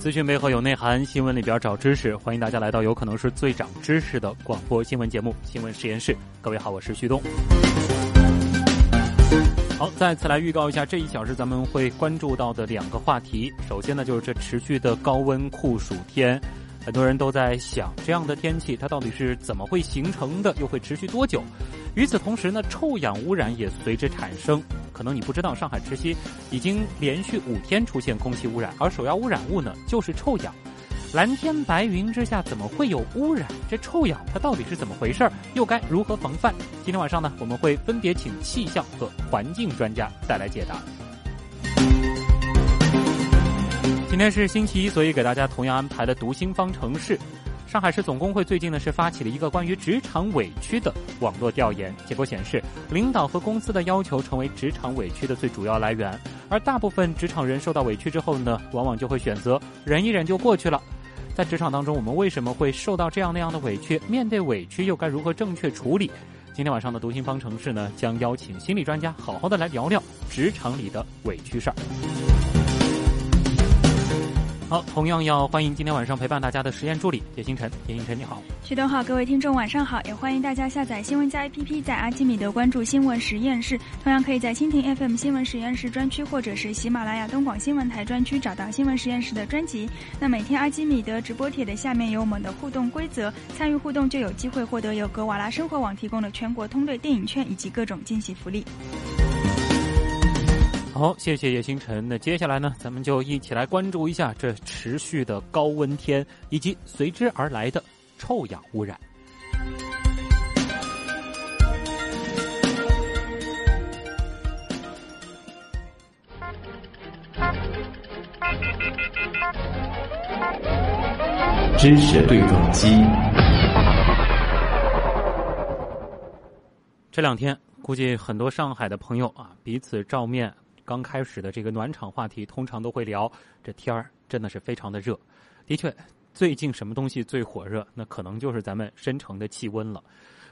资讯背后有内涵，新闻里边找知识。欢迎大家来到有可能是最长知识的广播新闻节目《新闻实验室》。各位好，我是旭东。好，再次来预告一下这一小时咱们会关注到的两个话题。首先呢，就是这持续的高温酷暑天，很多人都在想，这样的天气它到底是怎么会形成的，又会持续多久？与此同时呢，臭氧污染也随之产生。可能你不知道，上海持续已经连续五天出现空气污染，而首要污染物呢就是臭氧。蓝天白云之下怎么会有污染？这臭氧它到底是怎么回事儿？又该如何防范？今天晚上呢，我们会分别请气象和环境专家带来解答。今天是星期一，所以给大家同样安排了读心方程式。上海市总工会最近呢是发起了一个关于职场委屈的网络调研，结果显示，领导和公司的要求成为职场委屈的最主要来源，而大部分职场人受到委屈之后呢，往往就会选择忍一忍就过去了。在职场当中，我们为什么会受到这样那样的委屈？面对委屈又该如何正确处理？今天晚上的读心方程式呢，将邀请心理专家好好的来聊聊职场里的委屈事儿。好，同样要欢迎今天晚上陪伴大家的实验助理叶星辰。叶星辰，你好。徐东好，各位听众晚上好，也欢迎大家下载新闻加 APP，在阿基米德关注新闻实验室，同样可以在蜻蜓 FM 新闻实验室专区或者是喜马拉雅东广新闻台专区找到新闻实验室的专辑。那每天阿基米德直播帖的下面有我们的互动规则，参与互动就有机会获得由格瓦拉生活网提供的全国通兑电影券以及各种惊喜福利。好，谢谢叶星辰。那接下来呢，咱们就一起来关注一下这持续的高温天以及随之而来的臭氧污染。知识对撞机。这两天，估计很多上海的朋友啊，彼此照面。刚开始的这个暖场话题，通常都会聊这天儿真的是非常的热。的确，最近什么东西最火热？那可能就是咱们深城的气温了。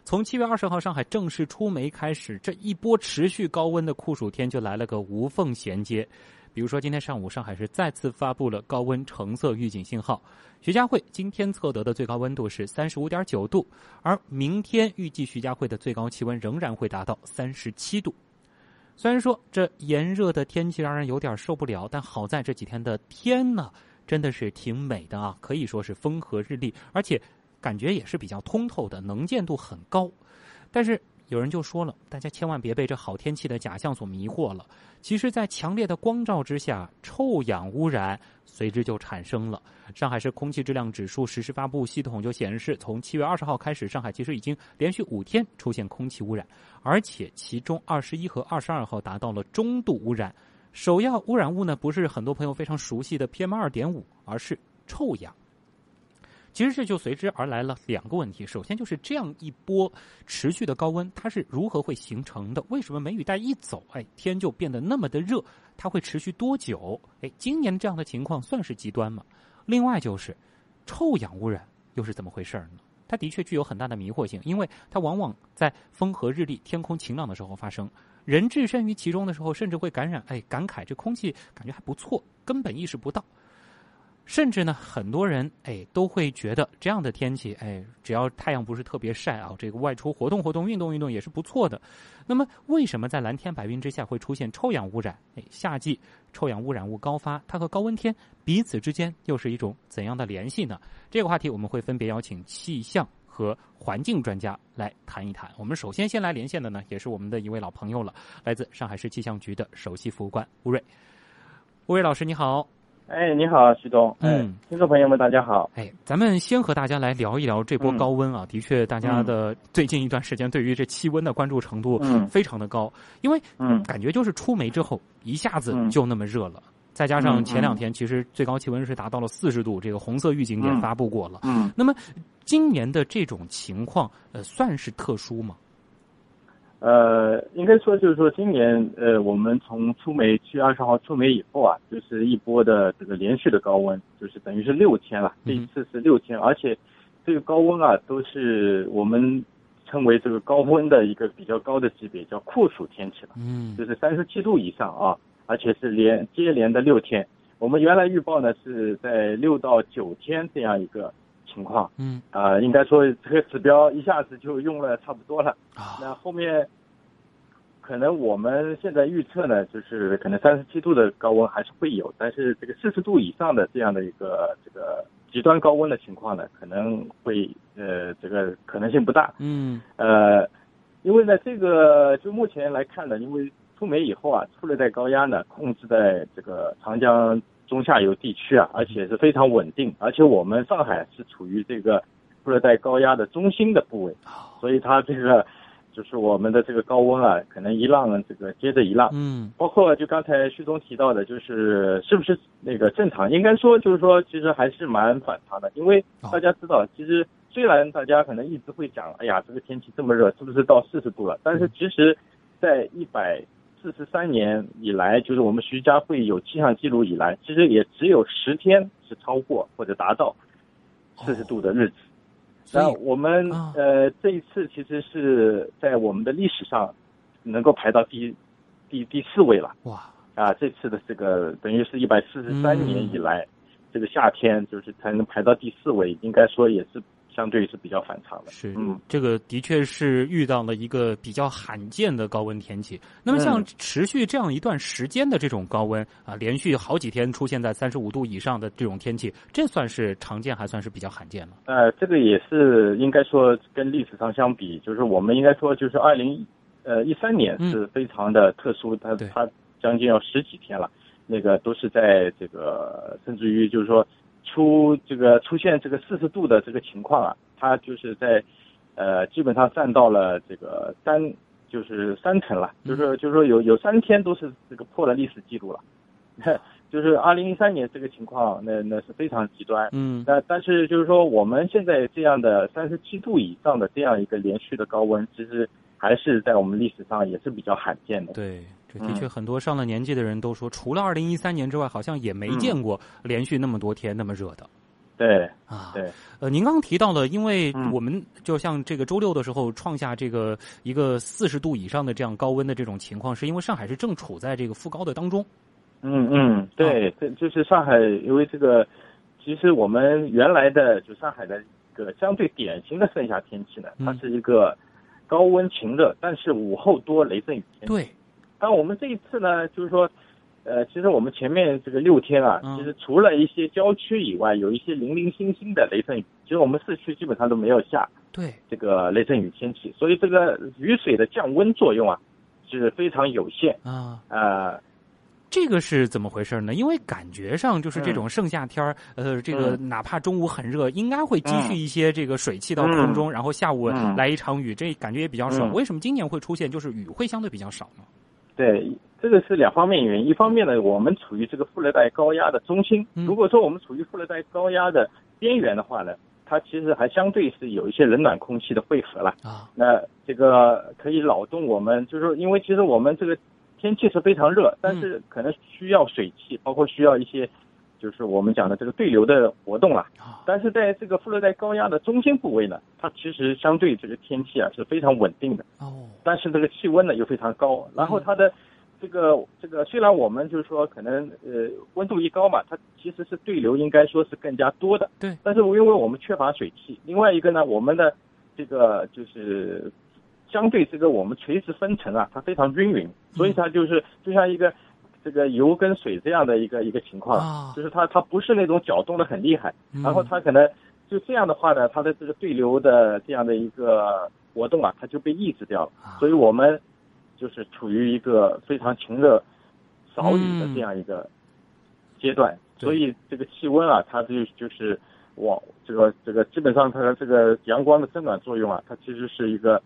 从七月二十号上海正式出梅开始，这一波持续高温的酷暑天就来了个无缝衔接。比如说，今天上午上海市再次发布了高温橙色预警信号。徐家汇今天测得的最高温度是三十五点九度，而明天预计徐家汇的最高气温仍然会达到三十七度。虽然说这炎热的天气让人有点受不了，但好在这几天的天呢，真的是挺美的啊，可以说是风和日丽，而且感觉也是比较通透的，能见度很高。但是有人就说了，大家千万别被这好天气的假象所迷惑了。其实，在强烈的光照之下，臭氧污染随之就产生了。上海市空气质量指数实时发布系统就显示，从七月二十号开始，上海其实已经连续五天出现空气污染，而且其中二十一和二十二号达到了中度污染。首要污染物呢，不是很多朋友非常熟悉的 PM 二点五，而是臭氧。其实这就随之而来了两个问题。首先就是这样一波持续的高温，它是如何会形成的？为什么梅雨带一走，哎，天就变得那么的热？它会持续多久？哎，今年这样的情况算是极端吗？另外就是臭氧污染又是怎么回事呢？它的确具有很大的迷惑性，因为它往往在风和日丽、天空晴朗的时候发生。人置身于其中的时候，甚至会感染，哎，感慨这空气感觉还不错，根本意识不到。甚至呢，很多人哎都会觉得这样的天气哎，只要太阳不是特别晒啊，这个外出活动活动、运动运动也是不错的。那么，为什么在蓝天白云之下会出现臭氧污染？哎，夏季臭氧污染物高发，它和高温天彼此之间又是一种怎样的联系呢？这个话题我们会分别邀请气象和环境专家来谈一谈。我们首先先来连线的呢，也是我们的一位老朋友了，来自上海市气象局的首席服务官吴瑞。吴瑞老师，你好。哎，你好，徐东。哎嗯，听众朋友们，大家好。哎，咱们先和大家来聊一聊这波嗯高温啊。的确，大家的最近一段时间对于这气温的关注程度嗯非常的高，因为嗯感觉就是出梅之后一下子嗯就那么热了。再加上嗯前两天，其实最高气温是达到了四十度，这个红色预警也嗯发布过了。嗯，那么今年的这种情况，呃，算是特殊吗？呃，应该说就是说，今年呃，我们从出梅七月二十号出梅以后啊，就是一波的这个连续的高温，就是等于是六天了。这一次是六天，而且这个高温啊，都是我们称为这个高温的一个比较高的级别，叫酷暑天气了。嗯就是三十七度以上啊，而且是连接连的六天。我们原来预报呢是在六到九天这样一个情况嗯啊、应该说这个指标一下子就用了差不多了。啊那后面可能我们现在预测呢，就是可能三十七度的高温还是会有，但是这个四十度以上的这样的一个这个极端高温的情况呢，可能会呃这个可能性不大。嗯呃，因为呢，这个就目前来看呢，因为出梅以后啊，出了带高压呢控制在这个长江中下游地区啊，而且是非常稳定，而且我们上海是处于这个副热带高压的中心的部位，所以它这个就是我们的这个高温啊，可能一浪这个接着一浪。嗯包括就刚才徐总提到的，就是是不是那个正常？应该说就是说，其实还是蛮反常的，因为大家知道，其实虽然大家可能一直会讲，哎呀，这个天气这么热，是不是到四十度了？但是其实，在一百四十三年以来，就是我们徐家汇有气象记录以来，其实也只有十天是超过或者达到四十度的日子。那我们、啊呃这一次其实是在我们的历史上能够排到第第第四位了哇啊！这次的这个等于是一百四十三嗯年以来，这个夏天就是才能排到第四位，应该说也是相对是比较反常的。是，嗯，这个的确是遇到了一个比较罕见的高温天气。那么像嗯持续这样一段时间的这种高温啊，连续好几天出现在三十五度以上的这种天气，这算是常见，还算是比较罕见了。呃，这个也是应该说跟历史上相比，就是我们应该说就是二零呃一三年嗯是非常的特殊，它对它将近要十几天了，那个都是在这个甚至于就是说出这个出现这个四十度的这个情况啊，它就是在呃基本上占到了这个三就是三成了，嗯就是就是说有有三天都是这个破了历史记录了，就是二零一三年这个情况，那那是非常极端。嗯那但是就是说，我们现在这样的三十七度以上的这样一个连续的高温，其实还是在我们历史上也是比较罕见的。对，这的嗯确很多上了年纪的人都说，除了二零一三年之外，好像也没嗯见过连续那么多天那么热的。对啊，对，呃，您刚刚提到了，因为嗯我们就像这个周六的时候创下这个一个四十度以上的这样高温的这种情况，是因为上海是正处在这个副高的当中。嗯嗯，对，这就是上海，因为这个，其实我们原来的就上海的一个相对典型的盛夏天气呢，它嗯是一个高温晴热，但是午后多雷阵雨天。气。对，但我们这一次呢，就是说，呃，其实我们前面这个六天啊，嗯。其实除了一些郊区以外，有一些零零星星的雷阵雨，其实我们市区基本上都没有下对，这个雷阵雨天气，所以这个雨水的降温作用啊是非常有限。啊，呃，这个是怎么回事呢？因为感觉上就是这嗯种盛夏天儿，呃，这个哪怕中午很热，应该会积蓄嗯一些这个水汽到空中，然后下午嗯来一场雨，这感觉也比较爽。嗯为什么今年会出现就是雨会相对比较少呢？对，这个是两方面原因。一方面呢，我们处于这个副热带高压的中心。嗯如果说我们处于副热带高压的边缘的话呢，它其实还相对是有一些冷暖空气的汇合了。啊，那这个可以扰动我们，就是说因为其实我们这个天气是非常热，但是可能需要水汽，包括需要一些就是我们讲的这个对流的活动啊。啊但是在这个副热带高压的中心部位呢，它其实相对这个天气啊是非常稳定的。哦，但是这个气温呢又非常高，然后它的这个这个虽然我们就是说可能呃温度一高嘛，它其实是对流应该说是更加多的，对但是因为我们缺乏水汽，另外一个呢，我们的这个就是相对这个我们垂直分层啊，它非常均匀，所以它就是就像一个这个油跟水这样的一个一个情况，啊。就是它它不是那种搅动的很厉害，嗯。然后它可能就这样的话呢，它的这个对流的这样的一个活动啊，它就被抑制掉了。啊。所以我们就是处于一个非常晴热、少雨的嗯这样一个阶段。所以这个气温啊，它就就是往这个这个基本上它的这个阳光的增暖作用啊，它其实是一个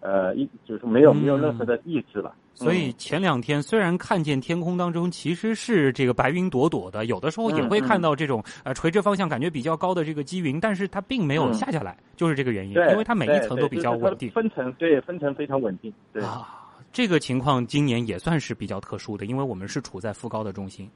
呃一就是没有没有任何的抑制了。所以前两天虽然看见天空当中其实是这个白云朵朵的，有的时候也会看到这种呃垂直方向感觉比较高的这个积云，但是它并没有下下来，就是这个原因，因为它每一层都比较稳定，分层对分层非常稳定。对啊，这个情况今年也算是比较特殊的，因为我们是处在副高的中心。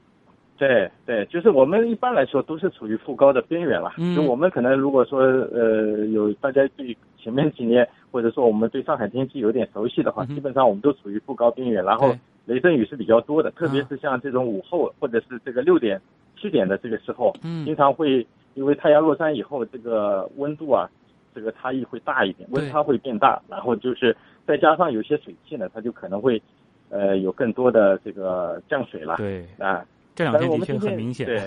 对对，就是我们一般来说都是处于副高的边缘了。就我们可能如果说呃有大家对前面几年或者说我们对上海天气有点熟悉的话，基本上我们都处于副高边缘，然后雷阵雨是比较多的，特别是像这种午后或者是这个六点七点的这个时候，经常会因为太阳落山以后，这个温度啊这个差异会大一点，温差会变大，然后就是再加上有些水汽呢，它就可能会呃有更多的这个降水了。对。啊。这两天的确很明显，对，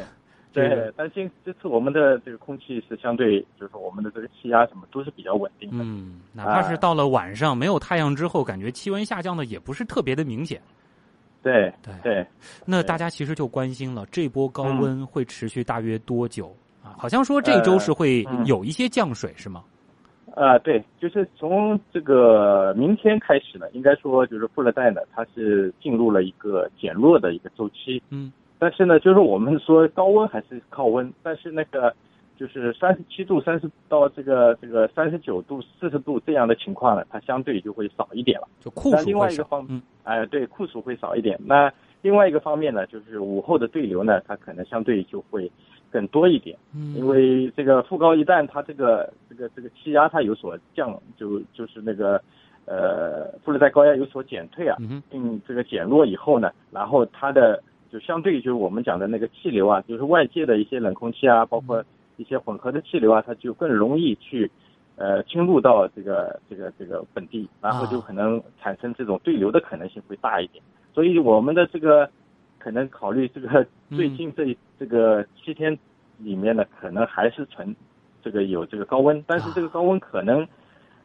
对，但今这次我们的这个空气是相对，就是说我们的这个气压什么都是比较稳定的。嗯，哪怕是到了晚上没有太阳之后，感觉气温下降的也不是特别的明显。对对对，那大家其实就关心了，这波高温会持续大约多久啊？好像说这周是会有一些降水，是吗？啊，对，就是从这个明天开始呢，应该说就是富勒带呢，它是进入了一个减弱的一个周期。嗯。但是呢，就是我们说高温还是靠温，但是那个就是三十七度、三十到这个这个三十九度、四十度这样的情况呢，它相对就会少一点了。就酷暑另外一个方，哎，对，酷暑会少一点。那另外一个方面呢，就是午后的对流呢，它可能相对就会更多一点。嗯。因为这个副高一旦它这个这个这个气压它有所降，就就是那个呃副热带高压有所减退啊，并这个减弱以后呢，然后它的。就相对于就是我们讲的那个气流啊，就是外界的一些冷空气啊，包括一些混合的气流啊，它就更容易去呃侵入到这个这个这个本地，然后就可能产生这种对流的可能性会大一点。所以我们的这个可能考虑这个最近这这个七天里面呢，可能还是存这个有这个高温，但是这个高温可能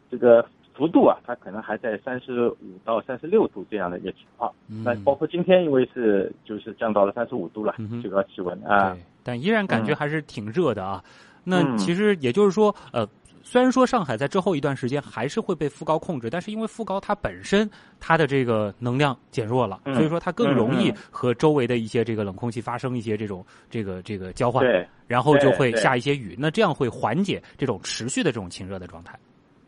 这个。幅度啊，它可能还在三十五到三十六度这样的一个情况。那包括今天，因为是就是降到了三十五度了，最高气温啊。但依然感觉还是挺热的啊。那其实也就是说，呃，虽然说上海在之后一段时间还是会被副高控制，但是因为副高它本身它的这个能量减弱了，所以说它更容易和周围的一些这个冷空气发生一些这种这个这个交换，然后就会下一些雨。那这样会缓解这种持续的这种晴热的状态。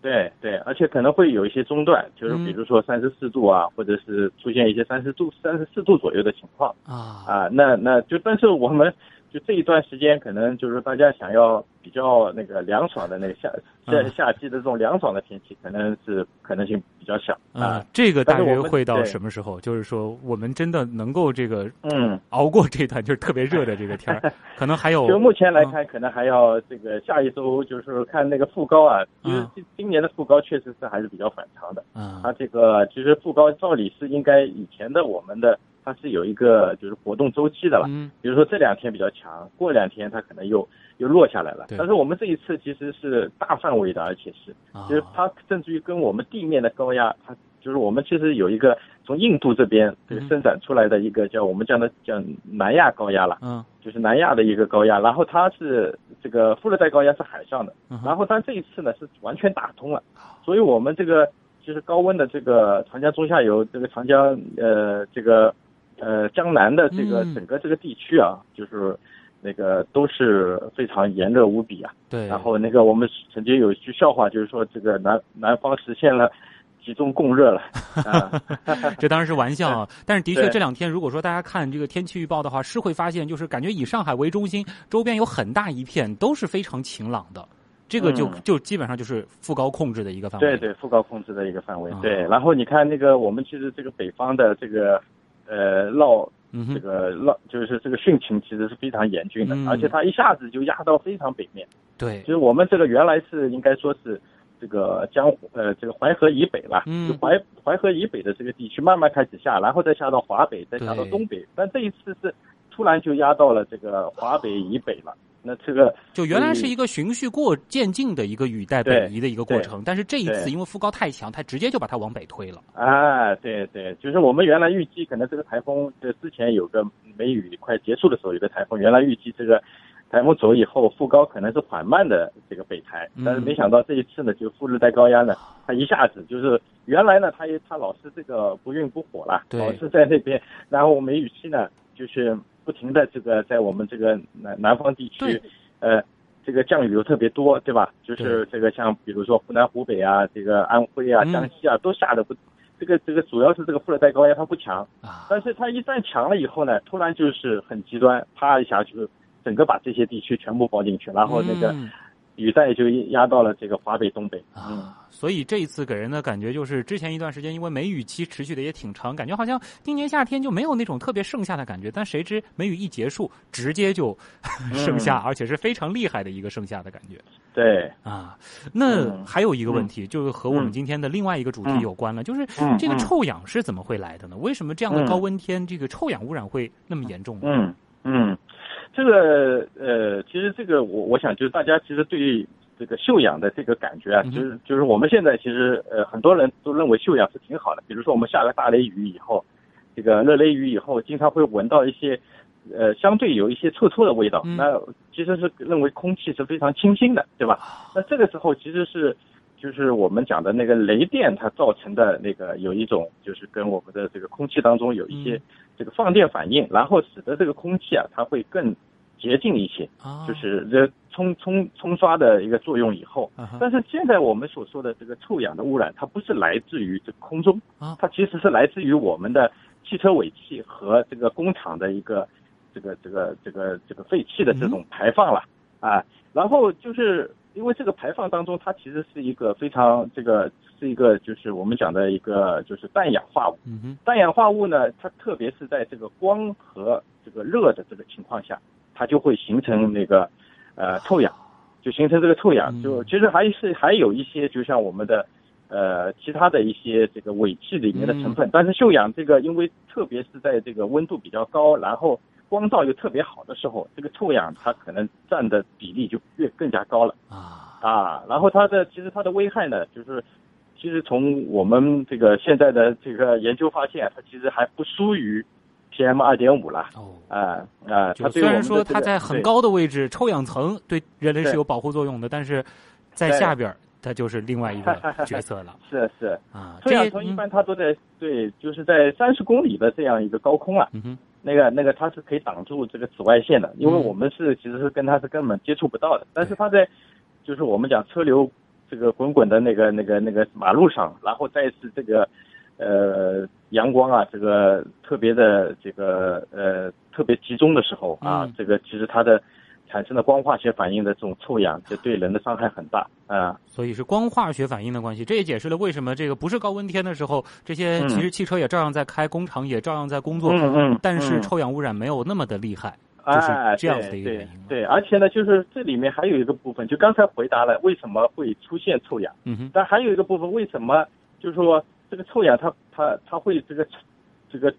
对对，而且可能会有一些中断，就是比如说三十四度啊，或者是出现一些三十度、三十四度左右的情况啊啊，那那就但是我们。就这一段时间，可能就是大家想要比较那个凉爽的那个夏夏夏季的这种凉爽的天气，可能是可能性比较小啊。这个大约会到什么时候？就是说，我们真的能够这个嗯熬过这段就是特别热的这个天儿，可能还有。就目前来看，可能还要这个下一周，就是看那个副高啊。其实今今年的副高确实是还是比较反常的啊。它这个其实副高照理是应该以前的我们的。它是有一个就是活动周期的了，嗯，比如说这两天比较强，过两天它可能又又落下来了。但是我们这一次其实是大范围的，而且是，就是它甚至于跟我们地面的高压，它就是我们其实有一个从印度这边这个伸展出来的一个叫我们讲的叫南亚高压了，嗯，就是南亚的一个高压，然后它是这个副热带高压是海上的，然后它这一次呢是完全打通了，所以我们这个就是高温的这个长江中下游这个长江呃这个。呃，江南的这个整个这个地区啊，就是那个都是非常炎热无比啊。对。然后那个我们曾经有一句笑话，就是说这个南南方实现了集中供热了。这当然是玩笑啊，但是的确这两天如果说大家看这个天气预报的话，是会发现就是感觉以上海为中心，周边有很大一片都是非常晴朗的。这个就就基本上就是副高控制的一个范围。对对，副高控制的一个范围。对。然后你看那个我们其实这个北方的这个。呃，涝这个涝就是这个汛情其实是非常严峻的，而且它一下子就压到非常北面。对，就是我们这个原来是应该说是这个江呃这个淮河以北吧，就淮淮河以北的这个地区慢慢开始下，然后再下到华北，再下到东北。但这一次是突然就压到了这个华北以北了。那这个就原来是一个循序过渐进的一个雨带北移的一个过程，但是这一次因为副高太强，它直接就把它往北推了。啊，对对，就是我们原来预计可能这个台风，这之前有个梅雨快结束的时候有个台风，原来预计这个台风走以后副高可能是缓慢的这个北抬，但是没想到这一次呢，就副热带高压呢，它一下子就是原来呢，它也它老是这个不温不火了，老是在那边，然后梅雨期呢就是。不停的这个在我们这个南南方地区，呃，这个降雨又特别多，对吧？就是这个像比如说湖南、湖北啊，这个安徽啊、江西啊，都下的不，这个这个主要是这个副热带高压它不强，但是它一旦强了以后呢，突然就是很极端，啪一下就整个把这些地区全部包进去，然后那个。雨带就压到了这个华北、东北啊，所以这一次给人的感觉就是，之前一段时间因为梅雨期持续的也挺长，感觉好像今年夏天就没有那种特别盛夏的感觉。但谁知梅雨一结束，直接就 盛夏，而且是非常厉害的一个盛夏的感觉。对啊，那还有一个问题，就是和我们今天的另外一个主题有关了，就是这个臭氧是怎么会来的呢？为什么这样的高温天，这个臭氧污染会那么严重呢？嗯嗯。这个呃，其实这个我我想就是大家其实对这个休养的这个感觉啊，就是就是我们现在其实呃很多人都认为休养是挺好的。比如说我们下了大雷雨以后，这个热雷雨以后，经常会闻到一些呃相对有一些臭臭的味道，那其实是认为空气是非常清新的，对吧？那这个时候其实是。就是我们讲的那个雷电，它造成的那个有一种，就是跟我们的这个空气当中有一些这个放电反应，然后使得这个空气啊，它会更洁净一些，就是这冲冲冲刷的一个作用以后。但是现在我们所说的这个臭氧的污染，它不是来自于这空中，它其实是来自于我们的汽车尾气和这个工厂的一个这个这个这个这个废气的这种排放了啊，然后就是。因为这个排放当中，它其实是一个非常这个是一个就是我们讲的一个就是氮氧化物。嗯氮氧化物呢，它特别是在这个光和这个热的这个情况下，它就会形成那个呃臭氧，就形成这个臭氧。就其实还是还有一些，就像我们的呃其他的一些这个尾气里面的成分，但是臭氧这个，因为特别是在这个温度比较高，然后。光照又特别好的时候，这个臭氧它可能占的比例就越更加高了啊啊！然后它的其实它的危害呢，就是其实从我们这个现在的这个研究发现，它其实还不输于 PM 二点五了哦啊啊！它虽然说它在很高的位置，臭氧层对人类是有保护作用的，但是在下边它就是另外一个角色了。是是啊，臭氧层一般它都在对，就是在三十公里的这样一个高空啊。嗯哼。那个那个它是可以挡住这个紫外线的，因为我们是其实是跟它是根本接触不到的。但是它在，就是我们讲车流这个滚滚的那个那个那个马路上，然后再是这个呃阳光啊，这个特别的这个呃特别集中的时候啊，这个其实它的。产生的光化学反应的这种臭氧，就对人的伤害很大啊。所以是光化学反应的关系，这也解释了为什么这个不是高温天的时候，这些其实汽车也照样在开，工厂也照样在工作，嗯嗯，但是臭氧污染没有那么的厉害，就是这样子的一个原因。对，而且呢，就是这里面还有一个部分，就刚才回答了为什么会出现臭氧，嗯哼，但还有一个部分，为什么就是说这个臭氧它它它会这个这个。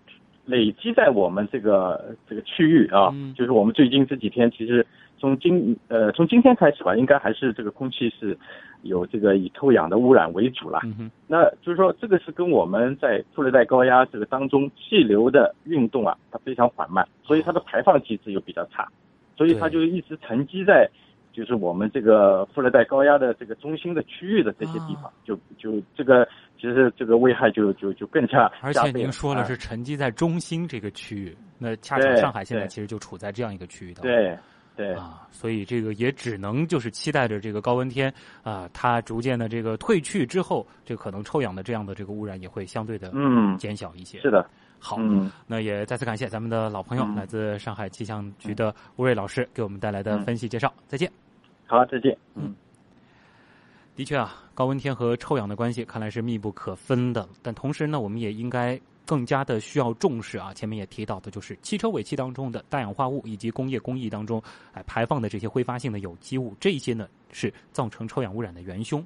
累积在我们这个这个区域啊，就是我们最近这几天，其实从今呃从今天开始吧，应该还是这个空气是有这个以臭氧的污染为主了。那就是说，这个是跟我们在副热带高压这个当中气流的运动啊，它非常缓慢，所以它的排放机制又比较差，所以它就一直沉积在。就是我们这个副热带高压的这个中心的区域的这些地方，就就这个其实这个危害就就就更加而且您说了是沉积在中心这个区域，那恰巧上海现在其实就处在这样一个区域当中。对对啊，所以这个也只能就是期待着这个高温天啊，它逐渐的这个退去之后，这可能臭氧的这样的这个污染也会相对的嗯减小一些。是的。好，那也再次感谢咱们的老朋友，来自上海气象局的吴瑞老师给我们带来的分析介绍。再见。好，再见。嗯，的确啊，高温天和臭氧的关系看来是密不可分的。但同时呢，我们也应该更加的需要重视啊。前面也提到的，就是汽车尾气当中的氮氧化物，以及工业工艺当中哎排放的这些挥发性的有机物，这些呢是造成臭氧污染的元凶。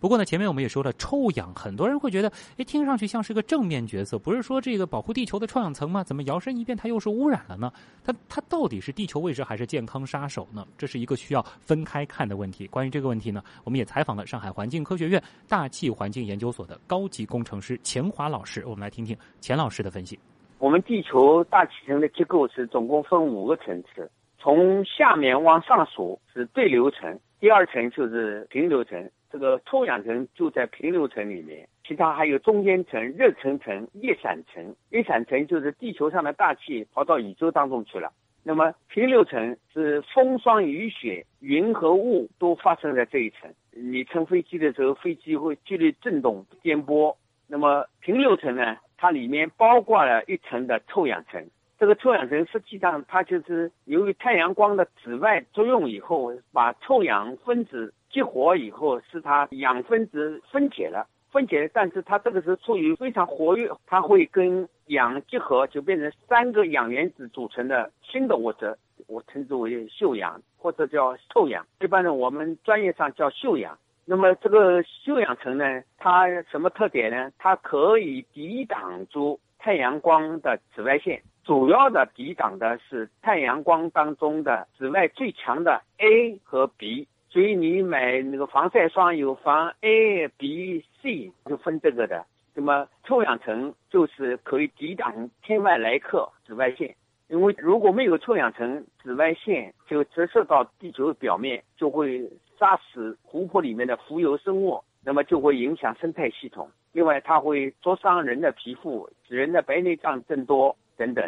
不过呢，前面我们也说了，臭氧很多人会觉得，哎，听上去像是个正面角色，不是说这个保护地球的臭氧层吗？怎么摇身一变它又是污染了呢？它它到底是地球卫士还是健康杀手呢？这是一个需要分开看的问题。关于这个问题呢，我们也采访了上海环境科学院大气环境研究所的高级工程师钱华老师，我们来听听钱老师的分析。我们地球大气层的结构是总共分五个层次，从下面往上数是对流层，第二层就是平流层，这个臭氧层就在平流层里面，其他还有中间层、热层层、叶伞层。叶伞层就是地球上的大气跑到宇宙当中去了。那么平流层是风霜雨雪、云和雾都发生在这一层。你乘飞机的时候，飞机会剧烈震动、颠簸。那么平流层呢？它里面包括了一层的臭氧层，这个臭氧层实际上它就是由于太阳光的紫外作用以后，把臭氧分子激活以后，使它氧分子分解了，分解，但是它这个是处于非常活跃，它会跟氧结合，就变成三个氧原子组成的新的物质，我称之为溴氧或者叫臭氧，一般呢我们专业上叫溴氧。那么这个溴氧层呢，它什么特点呢？它可以抵挡住太阳光的紫外线，主要的抵挡的是太阳光当中的紫外最强的 A 和 B。所以你买那个防晒霜有防 A、B、C，就分这个的。那么臭氧层就是可以抵挡天外来客紫外线，因为如果没有臭氧层，紫外线就折射到地球表面，就会。杀死湖泊里面的浮游生物，那么就会影响生态系统。另外，它会灼伤人的皮肤，使人的白内障增多等等。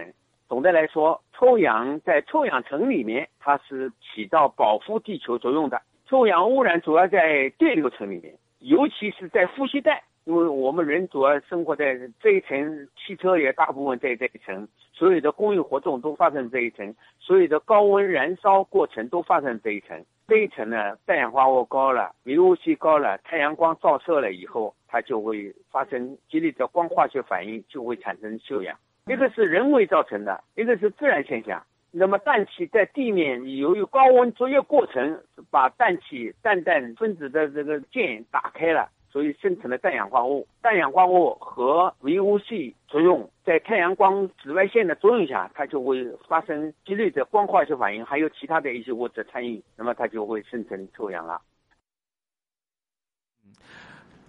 总的来说，臭氧在臭氧层里面，它是起到保护地球作用的。臭氧污染主要在对流层里面，尤其是在呼吸带。因为我们人主要生活在这一层，汽车也大部分在这一层，所有的工业活动都发生这一层，所有的高温燃烧过程都发生这一层。这一层呢，氮氧化物高了，VOC 高了，太阳光照射了以后，它就会发生激烈的光化学反应，就会产生臭氧。一个是人为造成的，一个是自然现象。那么氮气在地面由于高温作业过程，把氮气氮氮分子的这个键打开了。所以生成了氮氧化物，氮氧化物和 VOC 作用，在太阳光紫外线的作用下，它就会发生激烈的光化学反应，还有其他的一些物质参与，那么它就会生成臭氧了。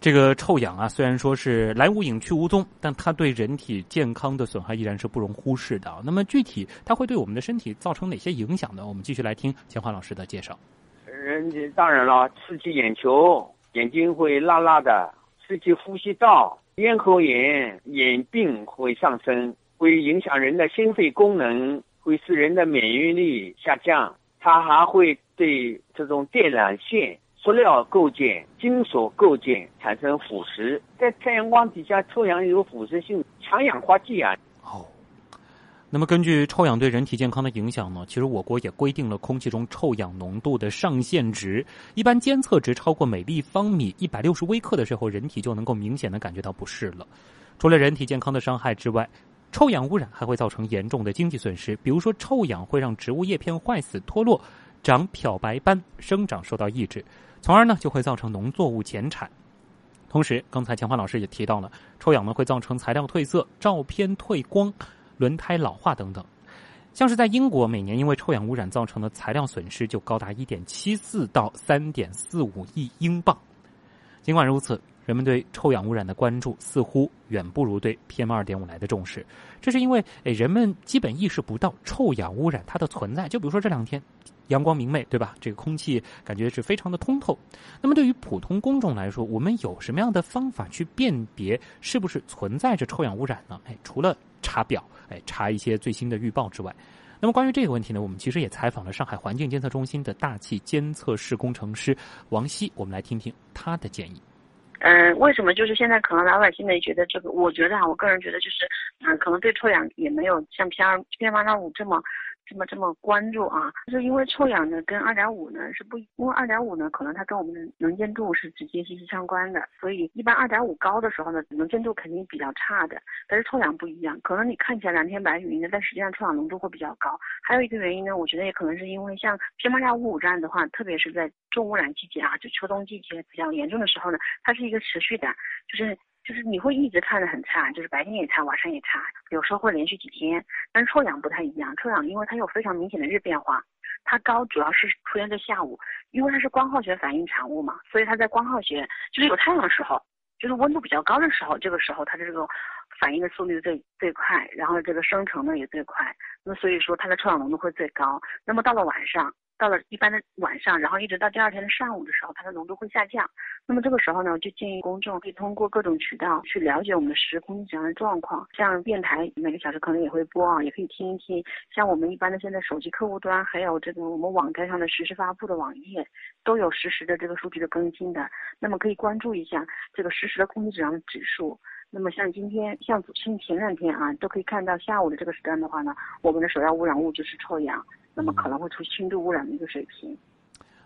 这个臭氧啊，虽然说是来无影去无踪，但它对人体健康的损害依然是不容忽视的。那么具体它会对我们的身体造成哪些影响呢？我们继续来听钱华老师的介绍。人当然了，刺激眼球。眼睛会辣辣的，刺激呼吸道，咽喉炎、眼病会上升，会影响人的心肺功能，会使人的免疫力下降。它还会对这种电缆线、塑料构件、金属构件产生腐蚀。在太阳光底下，臭氧有腐蚀性，强氧化剂啊。哦那么，根据臭氧对人体健康的影响呢？其实我国也规定了空气中臭氧浓度的上限值，一般监测值超过每立方米一百六十微克的时候，人体就能够明显的感觉到不适了。除了人体健康的伤害之外，臭氧污染还会造成严重的经济损失。比如说，臭氧会让植物叶片坏死脱落，长漂白斑，生长受到抑制，从而呢就会造成农作物减产。同时，刚才钱华老师也提到了，臭氧呢会造成材料褪色、照片褪光。轮胎老化等等，像是在英国，每年因为臭氧污染造成的材料损失就高达一点七四到三点四五亿英镑。尽管如此，人们对臭氧污染的关注似乎远不如对 PM 二点五来的重视。这是因为，诶，人们基本意识不到臭氧污染它的存在。就比如说这两天。阳光明媚，对吧？这个空气感觉是非常的通透。那么对于普通公众来说，我们有什么样的方法去辨别是不是存在着臭氧污染呢？哎，除了查表，哎，查一些最新的预报之外，那么关于这个问题呢，我们其实也采访了上海环境监测中心的大气监测室工程师王希，我们来听听他的建议。嗯，为什么就是现在可能老百姓呢觉得这个？我觉得啊，我个人觉得就是，嗯，可能对臭氧也没有像 P 二 PM 二五这么。这么这么关注啊，就是因为臭氧呢跟二点五呢是不，因为二点五呢可能它跟我们的能见度是直接息息相关的，所以一般二点五高的时候呢，能见度肯定比较差的。但是臭氧不一样，可能你看起来蓝天白云的，但实际上臭氧浓度会比较高。还有一个原因呢，我觉得也可能是因为像 PM 二点五这样的话，特别是在重污染季节啊，就秋冬季节比较严重的时候呢，它是一个持续的，就是就是你会一直看得很差，就是白天也差，晚上也差，有时候会连续几天。但是臭氧不太一样，臭氧因为它有非常明显的日变化，它高主要是出现在下午，因为它是光化学反应产物嘛，所以它在光化学就是有太阳的时候，就是温度比较高的时候，这个时候它的这个反应的速率最最快，然后这个生成的也最快，那所以说它的臭氧浓度会最高。那么到了晚上。到了一般的晚上，然后一直到第二天的上午的时候，它的浓度会下降。那么这个时候呢，就建议公众可以通过各种渠道去了解我们的实时空气质量的状况。像电台每个小时可能也会播啊，也可以听一听。像我们一般的现在手机客户端，还有这个我们网站上的实时发布的网页，都有实时的这个数据的更新的。那么可以关注一下这个实时的空气质量指数。那么像今天，像前前两天啊，都可以看到下午的这个时段的话呢，我们的首要污染物就是臭氧。那么可能会出轻度污染的一个水平。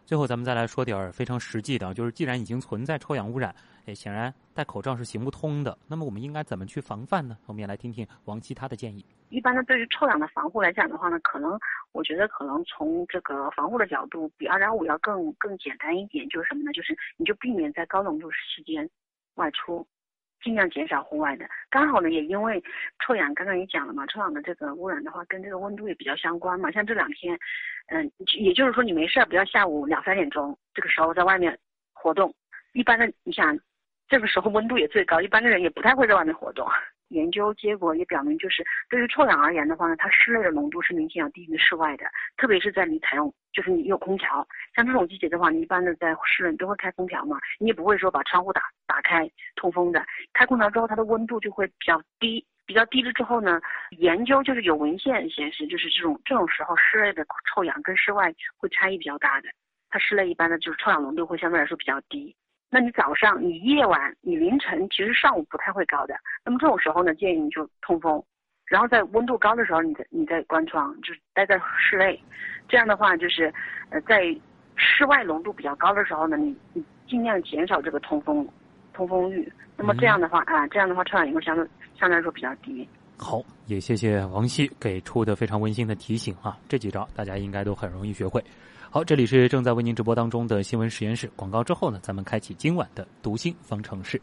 最后，咱们再来说点儿非常实际的，就是既然已经存在臭氧污染，哎，显然戴口罩是行不通的。那么我们应该怎么去防范呢？我们也来听听王琦他的建议。一般呢，对于臭氧的防护来讲的话呢，可能我觉得可能从这个防护的角度，比二点五要更更简单一点，就是什么呢？就是你就避免在高浓度时间外出。尽量减少户外的，刚好呢，也因为臭氧，刚刚也讲了嘛，臭氧的这个污染的话，跟这个温度也比较相关嘛。像这两天，嗯，也就是说你没事不要下午两三点钟这个时候在外面活动。一般的，你想，这个时候温度也最高，一般的人也不太会在外面活动。研究结果也表明，就是对于臭氧而言的话呢，它室内的浓度是明显要低于室外的，特别是在你采用，就是你有空调，像这种季节的话，你一般的在室内都会开空调嘛，你也不会说把窗户打打开通风的，开空调之后它的温度就会比较低，比较低了之后呢，研究就是有文献显示，就是这种这种时候室内的臭氧跟室外会差异比较大的，它室内一般的就是臭氧浓度会相对来说比较低。那你早上、你夜晚、你凌晨，其实上午不太会高的。那么这种时候呢，建议你就通风，然后在温度高的时候，你再你再关窗，就是待在室内。这样的话，就是呃，在室外浓度比较高的时候呢，你你尽量减少这个通风通风率。那么这样的话啊，这样的话臭氧也会相对相对来说比较低。好，也谢谢王希给出的非常温馨的提醒啊，这几招大家应该都很容易学会。好，这里是正在为您直播当中的新闻实验室。广告之后呢，咱们开启今晚的读心方程式。